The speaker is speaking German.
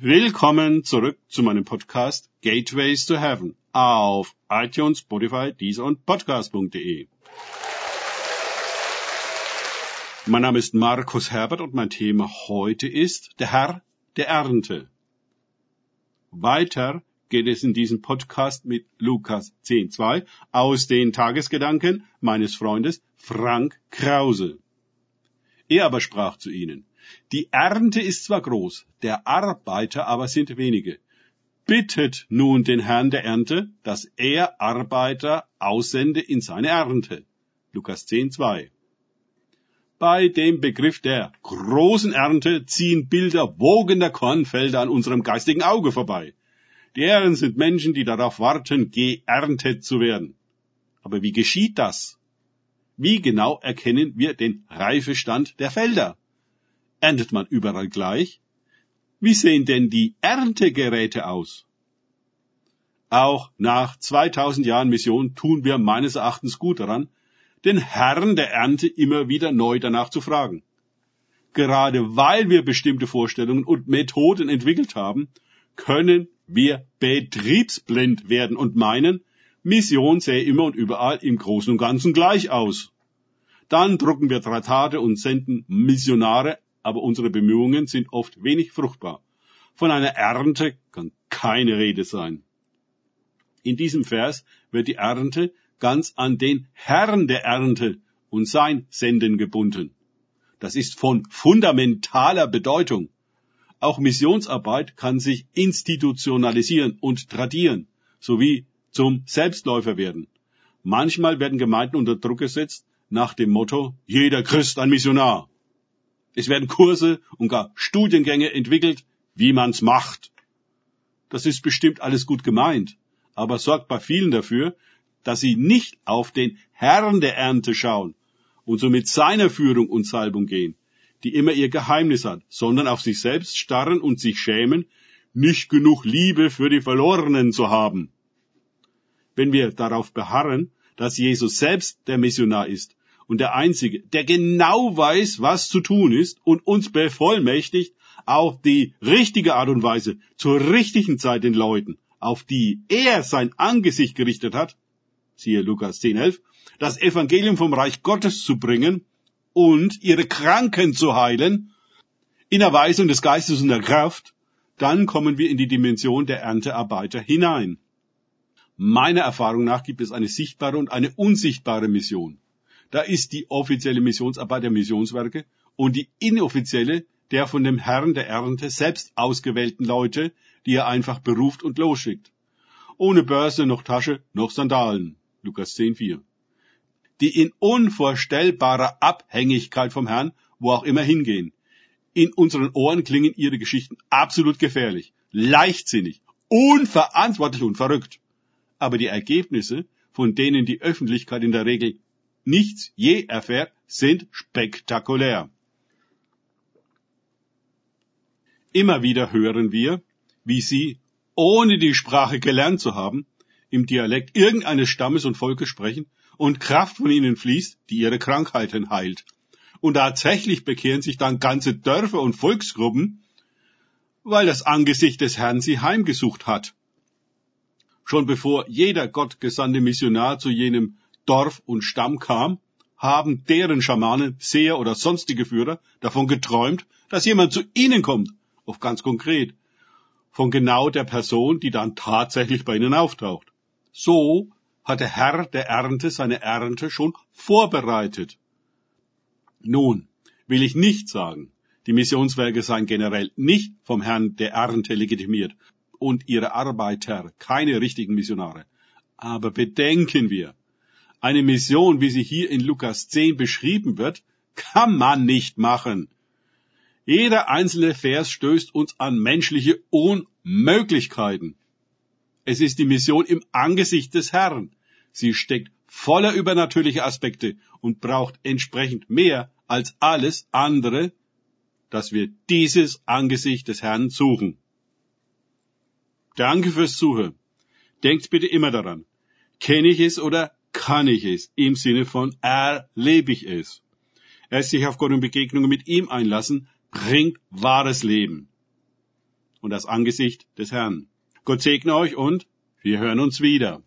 Willkommen zurück zu meinem Podcast Gateways to Heaven auf iTunes, Spotify, Deezer und Podcast.de. Mein Name ist Markus Herbert und mein Thema heute ist der Herr der Ernte. Weiter geht es in diesem Podcast mit Lukas 10.2 aus den Tagesgedanken meines Freundes Frank Krause. Er aber sprach zu ihnen, die Ernte ist zwar groß, der Arbeiter aber sind wenige. Bittet nun den Herrn der Ernte, dass er Arbeiter aussende in seine Ernte. Lukas 10, 2. Bei dem Begriff der großen Ernte ziehen Bilder wogender Kornfelder an unserem geistigen Auge vorbei. Die Ehren sind Menschen, die darauf warten, geerntet zu werden. Aber wie geschieht das? Wie genau erkennen wir den Reifestand der Felder? Erntet man überall gleich? Wie sehen denn die Erntegeräte aus? Auch nach 2000 Jahren Mission tun wir meines Erachtens gut daran, den Herrn der Ernte immer wieder neu danach zu fragen. Gerade weil wir bestimmte Vorstellungen und Methoden entwickelt haben, können wir betriebsblind werden und meinen, Mission sähe immer und überall im Großen und Ganzen gleich aus. Dann drucken wir Traktate und senden Missionare aber unsere Bemühungen sind oft wenig fruchtbar. Von einer Ernte kann keine Rede sein. In diesem Vers wird die Ernte ganz an den Herrn der Ernte und sein Senden gebunden. Das ist von fundamentaler Bedeutung. Auch Missionsarbeit kann sich institutionalisieren und tradieren, sowie zum Selbstläufer werden. Manchmal werden Gemeinden unter Druck gesetzt nach dem Motto, jeder Christ ein Missionar. Es werden Kurse und gar Studiengänge entwickelt, wie man's macht. Das ist bestimmt alles gut gemeint, aber sorgt bei vielen dafür, dass sie nicht auf den Herrn der Ernte schauen und so mit seiner Führung und Salbung gehen, die immer ihr Geheimnis hat, sondern auf sich selbst starren und sich schämen, nicht genug Liebe für die Verlorenen zu haben. Wenn wir darauf beharren, dass Jesus selbst der Missionar ist und der Einzige, der genau weiß, was zu tun ist und uns bevollmächtigt, auf die richtige Art und Weise, zur richtigen Zeit den Leuten, auf die er sein Angesicht gerichtet hat, siehe Lukas 10, 11, das Evangelium vom Reich Gottes zu bringen und ihre Kranken zu heilen, in Erweisung des Geistes und der Kraft, dann kommen wir in die Dimension der Erntearbeiter hinein. Meiner Erfahrung nach gibt es eine sichtbare und eine unsichtbare Mission. Da ist die offizielle Missionsarbeit der Missionswerke und die inoffizielle der von dem Herrn der Ernte selbst ausgewählten Leute, die er einfach beruft und losschickt. Ohne Börse noch Tasche noch Sandalen. Lukas 10, 4. Die in unvorstellbarer Abhängigkeit vom Herrn, wo auch immer hingehen. In unseren Ohren klingen ihre Geschichten absolut gefährlich, leichtsinnig, unverantwortlich und verrückt. Aber die Ergebnisse, von denen die Öffentlichkeit in der Regel nichts je erfährt, sind spektakulär. Immer wieder hören wir, wie sie, ohne die Sprache gelernt zu haben, im Dialekt irgendeines Stammes und Volkes sprechen und Kraft von ihnen fließt, die ihre Krankheiten heilt. Und tatsächlich bekehren sich dann ganze Dörfer und Volksgruppen, weil das Angesicht des Herrn sie heimgesucht hat. Schon bevor jeder gottgesandte Missionar zu jenem Dorf und Stamm kam, haben deren Schamanen, Seher oder sonstige Führer davon geträumt, dass jemand zu ihnen kommt, auf ganz konkret, von genau der Person, die dann tatsächlich bei ihnen auftaucht. So hat der Herr der Ernte seine Ernte schon vorbereitet. Nun will ich nicht sagen, die Missionswerke seien generell nicht vom Herrn der Ernte legitimiert und ihre Arbeiter keine richtigen Missionare. Aber bedenken wir, eine Mission, wie sie hier in Lukas 10 beschrieben wird, kann man nicht machen. Jeder einzelne Vers stößt uns an menschliche Unmöglichkeiten. Es ist die Mission im Angesicht des Herrn. Sie steckt voller übernatürlicher Aspekte und braucht entsprechend mehr als alles andere, dass wir dieses Angesicht des Herrn suchen. Danke fürs Zuhören. Denkt bitte immer daran. Kenne ich es oder kann ich es im Sinne von erlebe ich es. Erst sich auf Gott und Begegnungen mit ihm einlassen, bringt wahres Leben. und das Angesicht des Herrn. Gott segne euch und wir hören uns wieder.